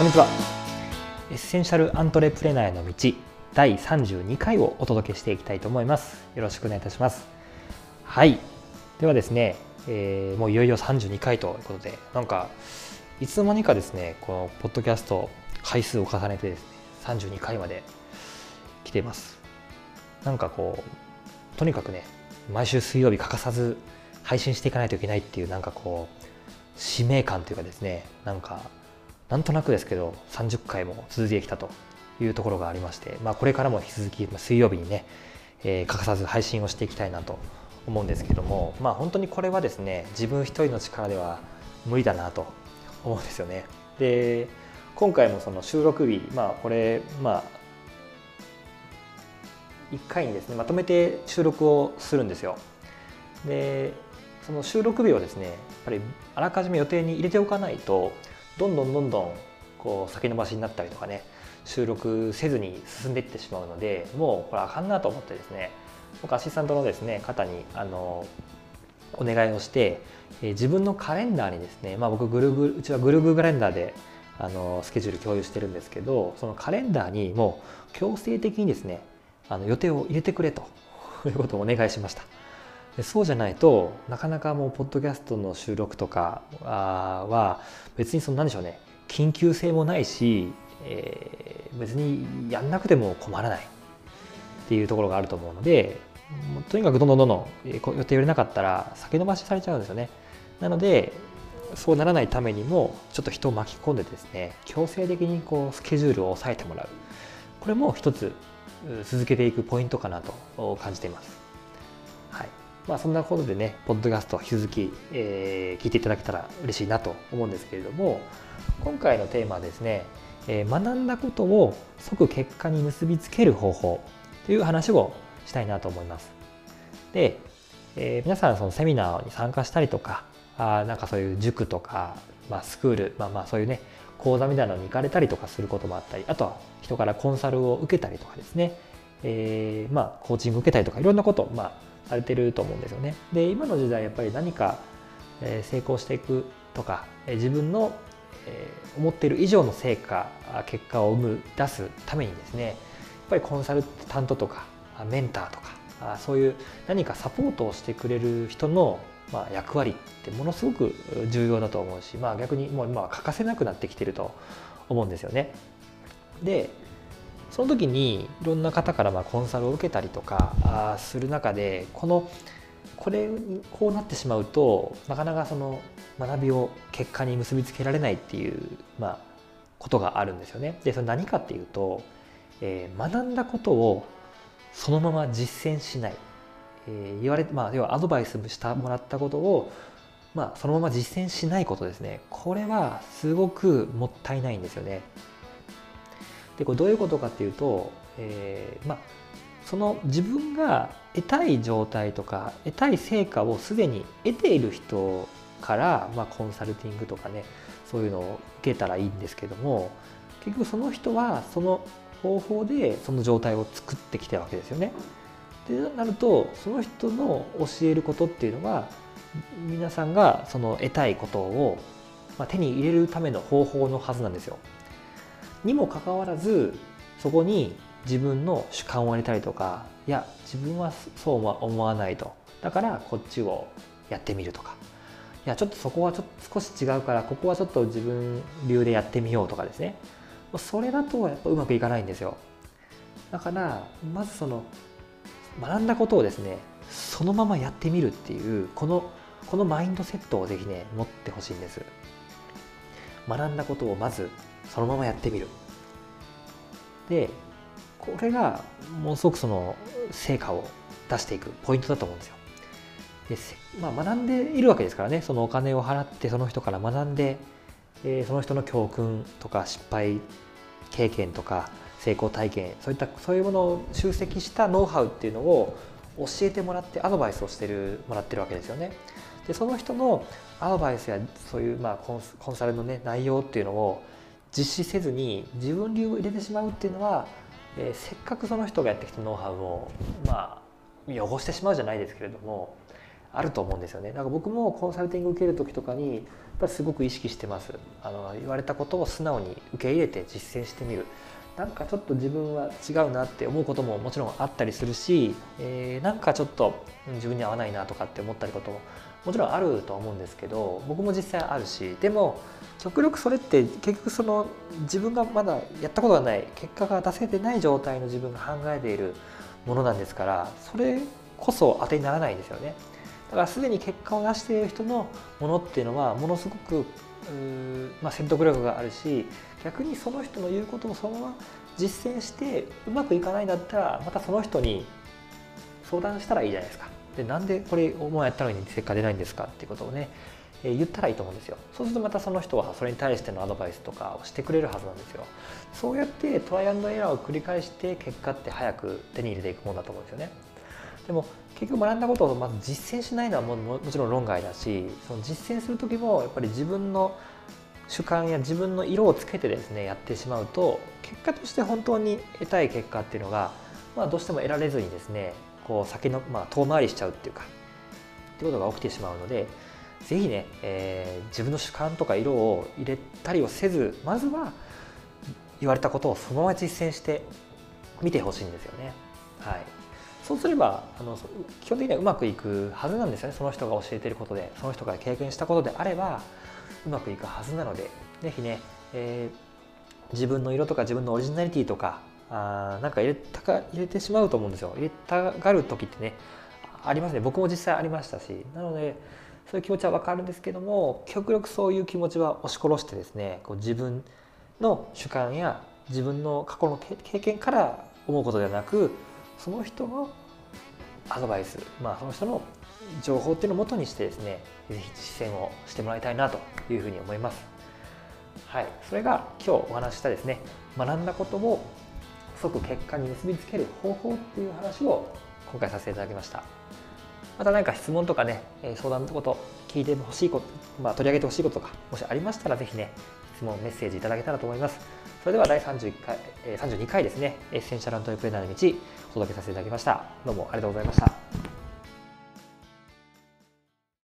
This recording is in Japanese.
こんにちは。エッセンシャルアントレプレナーへの道第32回をお届けしていきたいと思います。よろしくお願いいたします。はい。ではですね、えー、もういよいよ32回ということでなんかいつの間にかですねこのポッドキャスト回数を重ねてですね32回まで来ています。なんかこうとにかくね毎週水曜日欠かさず配信していかないといけないっていうなんかこう使命感というかですねなんかなんとなくですけど30回も続いてきたというところがありまして、まあ、これからも引き続き水曜日にね、えー、欠かさず配信をしていきたいなと思うんですけどもまあ本当にこれはですね自分一人の力では無理だなと思うんですよね。で今回もその収録日まあこれまあ1回にですねまとめて収録をするんですよ。でその収録日をですねやっぱりあらかじめ予定に入れておかないとどんどんどんどんこう先延ばしになったりとかね収録せずに進んでいってしまうのでもうこれあかんなと思ってですね僕アシスタントのですね方にあのお願いをして、え自分のカレンダーにですね、まあ、僕グルグうちはグルグカレンダーであのスケジュール共有してるんですけどそのカレンダーにもう強制的にですねあの予定を入れてくれということをお願いしました。そうじゃないとなかなかもうポッドキャストの収録とかは別にその何でしょうね緊急性もないし、えー、別にやんなくても困らないっていうところがあると思うのでとにかくどんどんどんどん予定入れなかったら先延ばしされちゃうんですよね。なのでそうならないためにもちょっと人を巻き込んでですね強制的にこうスケジュールを抑えてもらうこれも一つ続けていくポイントかなと感じています。まあ、そんなことでね、ポッドキャスト引き続き、えー、聞いていただけたら嬉しいなと思うんですけれども、今回のテーマはですね、えー、学んだことを即結果に結びつける方法という話をしたいなと思います。で、えー、皆さんそのセミナーに参加したりとか、あなんかそういう塾とか、まあ、スクール、まあまあそういうね、講座みたいなのに行かれたりとかすることもあったり、あとは人からコンサルを受けたりとかですね、えー、まあコーチング受けたりとかいろんなこと、まあされてると思うんですよね。で今の時代やっぱり何か成功していくとか自分の思っている以上の成果結果を生む出すためにですねやっぱりコンサルタントとかメンターとかそういう何かサポートをしてくれる人のまあ役割ってものすごく重要だと思うし、まあ、逆にもう今は欠かせなくなってきてると思うんですよね。でその時にいろんな方からまコンサルを受けたりとかする中でこのこれこうなってしまうとなかなかその学びを結果に結びつけられないっていう、まあ、ことがあるんですよね。でそれ何かっていうと、えー、学んだことをそのまま実践しない、えー、言われまあ要はアドバイスしたもらったことをまあ、そのまま実践しないことですねこれはすごくもったいないんですよね。でこれどういうことかっていうと、えー、まその自分が得たい状態とか得たい成果をすでに得ている人から、ま、コンサルティングとかねそういうのを受けたらいいんですけども結局その人はその方法でその状態を作ってきたわけですよね。でなるとその人の教えることっていうのは皆さんがその得たいことを、ま、手に入れるための方法のはずなんですよ。にもかかわらずそこに自分の主観を入れたりとかいや自分はそうは思わないと。だからこっちをやってみるとか。いやちょっとそこはちょっと少し違うからここはちょっと自分流でやってみようとかですね。それだとやっぱうまくいかないんですよ。だからまずその学んだことをですねそのままやってみるっていうこのこのマインドセットをぜひね持ってほしいんです。学んだことをまずそのままやってみる。でこれがものすごくその成果を出していくポイントだと思うんですよ。で、まあ、学んでいるわけですからね。そのお金を払ってその人から学んで、えー、その人の教訓とか失敗経験とか成功体験そういったそういうものを集積したノウハウっていうのを教えてもらってアドバイスをしてるもらってるわけですよね。でその人のアドバイスやそういうまあコンサルのね内容っていうのを実施せずに自分流を入れてしまうっていうのは、えー、せっかくその人がやってきたノウハウをまあ汚してしまうじゃないですけれどもあると思うんですよね。だから僕もコンサルティング受ける時とかにやっぱりすごく意識してます。あの言われたことを素直に受け入れて実践してみる。なんかちょっと自分は違うなって思うことももちろんあったりするし、えー、なんかちょっと自分に合わないなとかって思ったりことももちろんあると思うんですけど僕も実際あるしでも極力それって結局その自分がまだやったことがない結果が出せてない状態の自分が考えているものなんですからそれこそ当てにならないですよね。だからすでに結果を出している人のものっていうのはものすごくまあ、説得力があるし逆にその人の言うことをそのまま実践してうまくいかないんだったらまたその人に相談したらいいじゃないですか。でなんでこれもうやったのに結果出ないんですかっていうことをね、え、言ったらいいと思うんですよ。そうするとまたその人はそれに対してのアドバイスとかをしてくれるはずなんですよ。そうやってトライアンドエラーを繰り返して結果って早く手に入れていくものだと思うんですよね。でも結局学んだことをまず実践しないのはももちろん論外だしその実践する時もやっぱり自分の主観や自分の色をつけてですねやってしまうと結果として本当に得たい結果っていうのが、まあ、どうしても得られずにですねこう先の、まあ、遠回りしちゃうっていうかっていうことが起きてしまうので是非ね、えー、自分の主観とか色を入れたりをせずまずは言われたことをそのまま実践してみてほしいんですよね。はい、そうすればあの基本的にはうまくいくはずなんですよねその人が教えてることでその人が経験したことであればうまくいくはずなので是非ね、えー、自分の色とか自分のオリジナリティとかあなんか入れたか入れてしまうと思うんですよ。入れたがる時ってねありますね。僕も実際ありましたし。なのでそういう気持ちは分かるんですけども極力そういう気持ちは押し殺してですねこう自分の主観や自分の過去の経験から思うことではなくその人のアドバイス、まあ、その人の情報っていうのをもとにしてですねぜひ実践をしてもらいたいなというふうに思います。はい、それが今日お話したですね学んだことを即結果に結びつける方法っていう話を今回させていただきました。また何か質問とかね相談のこと聞いてほしいこと、まあ、取り上げてほしいこととかもしありましたら是非ね質問メッセージいただけたらと思います。それでは第31回32回ですねエッセンシャルアントレプレナーの道お届けさせていただきました。どうもありがとうございました。